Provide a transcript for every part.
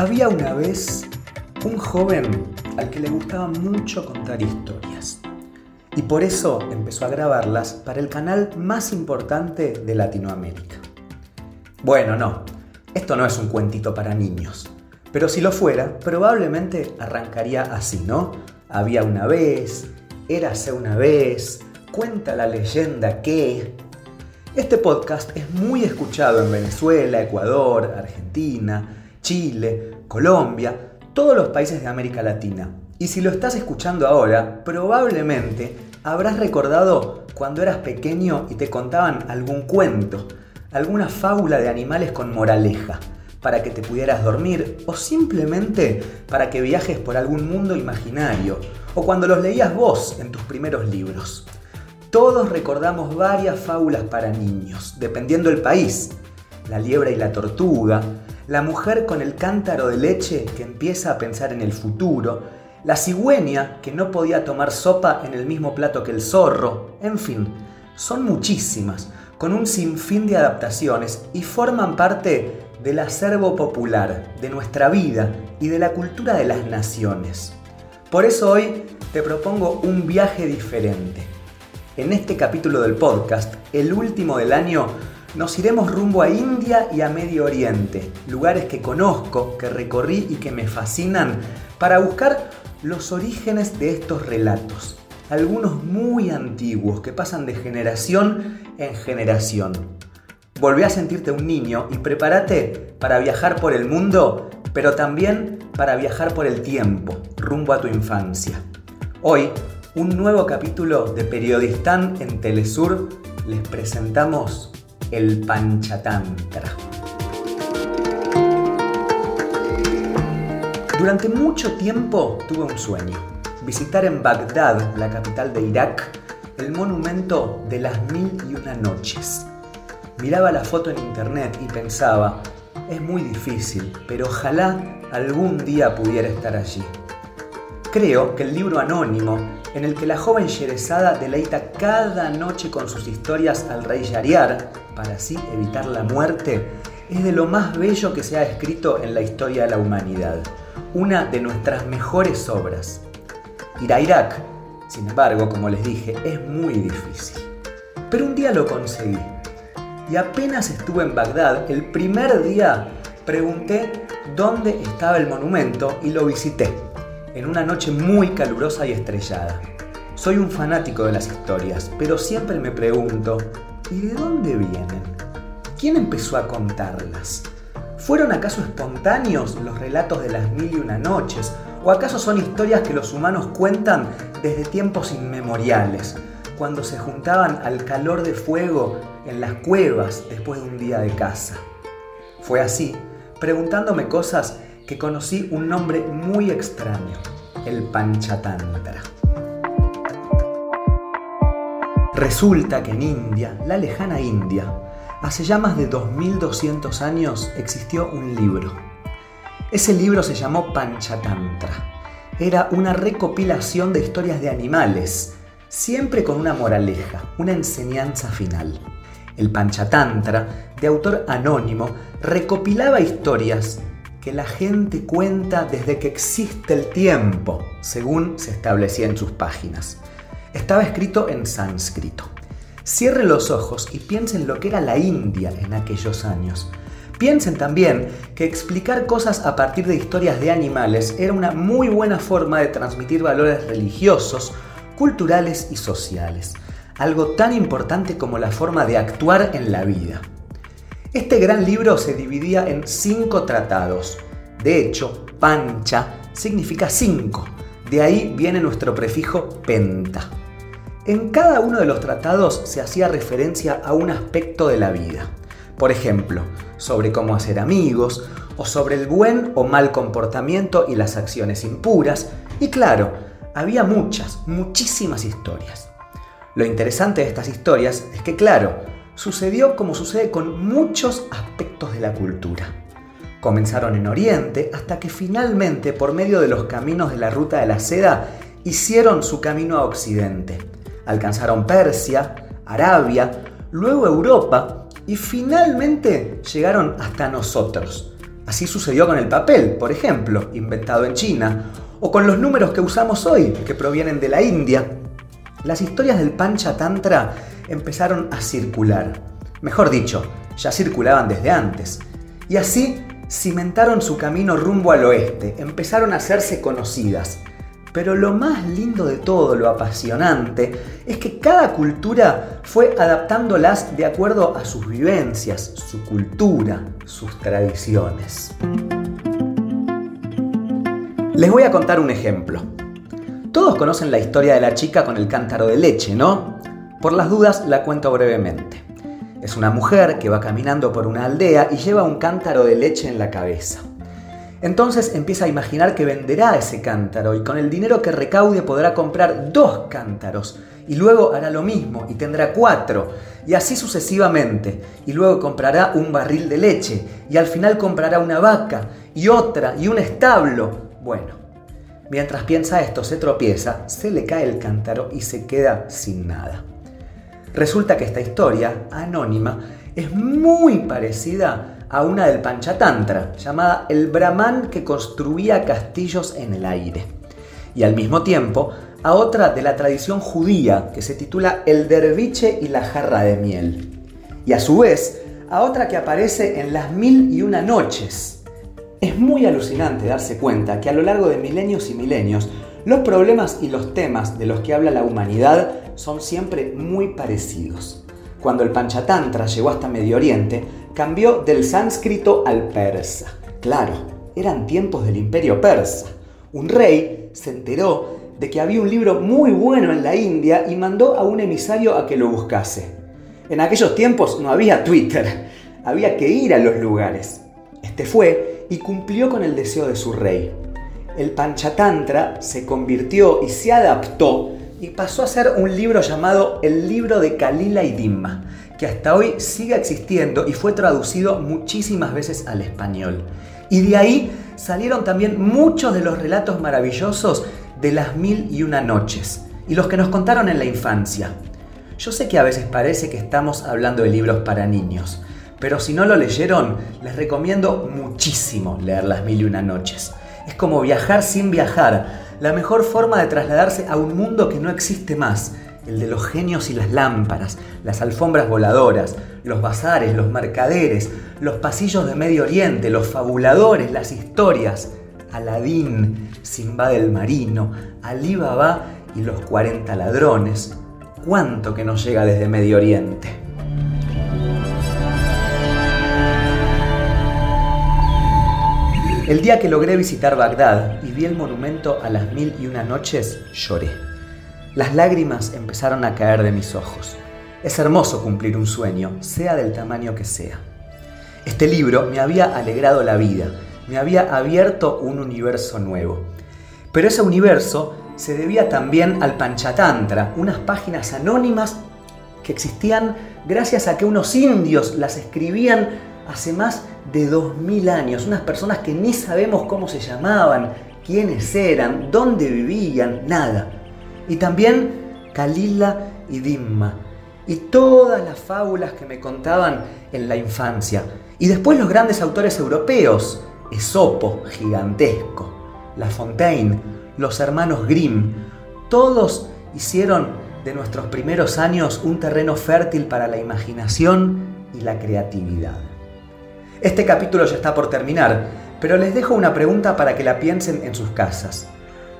Había una vez un joven al que le gustaba mucho contar historias y por eso empezó a grabarlas para el canal más importante de Latinoamérica. Bueno, no, esto no es un cuentito para niños, pero si lo fuera, probablemente arrancaría así, ¿no? Había una vez, érase una vez, cuenta la leyenda que... Este podcast es muy escuchado en Venezuela, Ecuador, Argentina, Chile, Colombia, todos los países de América Latina. Y si lo estás escuchando ahora, probablemente habrás recordado cuando eras pequeño y te contaban algún cuento, alguna fábula de animales con moraleja, para que te pudieras dormir o simplemente para que viajes por algún mundo imaginario, o cuando los leías vos en tus primeros libros. Todos recordamos varias fábulas para niños, dependiendo del país. La liebre y la tortuga, la mujer con el cántaro de leche que empieza a pensar en el futuro, la cigüeña que no podía tomar sopa en el mismo plato que el zorro, en fin, son muchísimas, con un sinfín de adaptaciones y forman parte del acervo popular, de nuestra vida y de la cultura de las naciones. Por eso hoy te propongo un viaje diferente. En este capítulo del podcast, el último del año, nos iremos rumbo a India y a Medio Oriente, lugares que conozco, que recorrí y que me fascinan, para buscar los orígenes de estos relatos, algunos muy antiguos que pasan de generación en generación. Volví a sentirte un niño y prepárate para viajar por el mundo, pero también para viajar por el tiempo, rumbo a tu infancia. Hoy, un nuevo capítulo de Periodistán en Telesur, les presentamos el Panchatantra. Durante mucho tiempo tuve un sueño, visitar en Bagdad, la capital de Irak, el monumento de las mil y una noches. Miraba la foto en internet y pensaba, es muy difícil, pero ojalá algún día pudiera estar allí. Creo que el libro anónimo, en el que la joven Sherezada deleita cada noche con sus historias al rey Yariar, para así evitar la muerte, es de lo más bello que se ha escrito en la historia de la humanidad, una de nuestras mejores obras. Ir a Irak, sin embargo, como les dije, es muy difícil. Pero un día lo conseguí. Y apenas estuve en Bagdad, el primer día pregunté dónde estaba el monumento y lo visité, en una noche muy calurosa y estrellada. Soy un fanático de las historias, pero siempre me pregunto, ¿Y de dónde vienen? ¿Quién empezó a contarlas? ¿Fueron acaso espontáneos los relatos de las mil y una noches? ¿O acaso son historias que los humanos cuentan desde tiempos inmemoriales, cuando se juntaban al calor de fuego en las cuevas después de un día de caza? Fue así, preguntándome cosas, que conocí un nombre muy extraño, el Panchatantra. Resulta que en India, la lejana India, hace ya más de 2200 años existió un libro. Ese libro se llamó Panchatantra. Era una recopilación de historias de animales, siempre con una moraleja, una enseñanza final. El Panchatantra, de autor anónimo, recopilaba historias que la gente cuenta desde que existe el tiempo, según se establecía en sus páginas. Estaba escrito en sánscrito. Cierren los ojos y piensen lo que era la India en aquellos años. Piensen también que explicar cosas a partir de historias de animales era una muy buena forma de transmitir valores religiosos, culturales y sociales, algo tan importante como la forma de actuar en la vida. Este gran libro se dividía en cinco tratados. De hecho, pancha significa cinco. De ahí viene nuestro prefijo penta. En cada uno de los tratados se hacía referencia a un aspecto de la vida. Por ejemplo, sobre cómo hacer amigos, o sobre el buen o mal comportamiento y las acciones impuras. Y claro, había muchas, muchísimas historias. Lo interesante de estas historias es que, claro, sucedió como sucede con muchos aspectos de la cultura. Comenzaron en Oriente hasta que finalmente, por medio de los caminos de la ruta de la seda, hicieron su camino a Occidente alcanzaron Persia, Arabia, luego Europa y finalmente llegaron hasta nosotros, Así sucedió con el papel, por ejemplo, inventado en China, o con los números que usamos hoy, que provienen de la India. Las historias del Panchatantra empezaron a circular. Mejor dicho, ya circulaban desde antes. Y así cimentaron su camino rumbo al oeste, empezaron a hacerse conocidas. Pero lo más lindo de todo, lo apasionante, es que cada cultura fue adaptándolas de acuerdo a sus vivencias, su cultura, sus tradiciones. Les voy a contar un ejemplo. Todos conocen la historia de la chica con el cántaro de leche, ¿no? Por las dudas la cuento brevemente. Es una mujer que va caminando por una aldea y lleva un cántaro de leche en la cabeza. Entonces empieza a imaginar que venderá ese cántaro y con el dinero que recaude podrá comprar dos cántaros y luego hará lo mismo y tendrá cuatro y así sucesivamente y luego comprará un barril de leche y al final comprará una vaca y otra y un establo. Bueno, mientras piensa esto se tropieza, se le cae el cántaro y se queda sin nada. Resulta que esta historia, anónima, es muy parecida a una del Panchatantra, llamada El Brahman que construía castillos en el aire. Y al mismo tiempo, a otra de la tradición judía que se titula El Derviche y la jarra de miel. Y a su vez, a otra que aparece en Las Mil y Una Noches. Es muy alucinante darse cuenta que a lo largo de milenios y milenios, los problemas y los temas de los que habla la humanidad son siempre muy parecidos. Cuando el Panchatantra llegó hasta Medio Oriente, cambió del sánscrito al persa. Claro, eran tiempos del imperio persa. Un rey se enteró de que había un libro muy bueno en la India y mandó a un emisario a que lo buscase. En aquellos tiempos no había Twitter, había que ir a los lugares. Este fue y cumplió con el deseo de su rey el Panchatantra se convirtió y se adaptó y pasó a ser un libro llamado El libro de Kalila y Dimma, que hasta hoy sigue existiendo y fue traducido muchísimas veces al español. Y de ahí salieron también muchos de los relatos maravillosos de las mil y una noches y los que nos contaron en la infancia. Yo sé que a veces parece que estamos hablando de libros para niños, pero si no lo leyeron, les recomiendo muchísimo leer las mil y una noches. Es como viajar sin viajar, la mejor forma de trasladarse a un mundo que no existe más, el de los genios y las lámparas, las alfombras voladoras, los bazares, los mercaderes, los pasillos de Medio Oriente, los fabuladores, las historias, Aladín, Simba del Marino, Alí Baba y los 40 ladrones. ¿Cuánto que nos llega desde Medio Oriente? El día que logré visitar Bagdad y vi el monumento a las mil y una noches, lloré. Las lágrimas empezaron a caer de mis ojos. Es hermoso cumplir un sueño, sea del tamaño que sea. Este libro me había alegrado la vida, me había abierto un universo nuevo. Pero ese universo se debía también al Panchatantra, unas páginas anónimas que existían gracias a que unos indios las escribían hace más de 2000 años, unas personas que ni sabemos cómo se llamaban, quiénes eran, dónde vivían, nada. Y también Kalila y Dimma, y todas las fábulas que me contaban en la infancia. Y después los grandes autores europeos, Esopo, gigantesco, La Fontaine, los hermanos Grimm, todos hicieron de nuestros primeros años un terreno fértil para la imaginación y la creatividad. Este capítulo ya está por terminar, pero les dejo una pregunta para que la piensen en sus casas.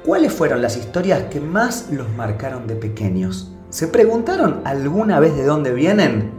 ¿Cuáles fueron las historias que más los marcaron de pequeños? ¿Se preguntaron alguna vez de dónde vienen?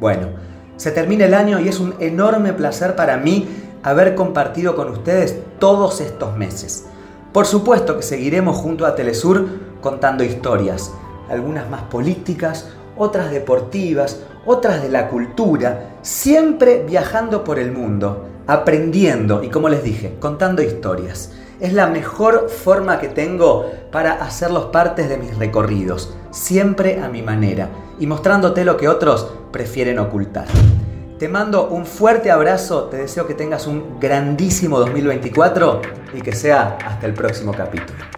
Bueno, se termina el año y es un enorme placer para mí haber compartido con ustedes todos estos meses. Por supuesto que seguiremos junto a Telesur contando historias, algunas más políticas, otras deportivas, otras de la cultura, siempre viajando por el mundo, aprendiendo y como les dije, contando historias. Es la mejor forma que tengo para hacerlos partes de mis recorridos, siempre a mi manera y mostrándote lo que otros prefieren ocultar. Te mando un fuerte abrazo, te deseo que tengas un grandísimo 2024 y que sea hasta el próximo capítulo.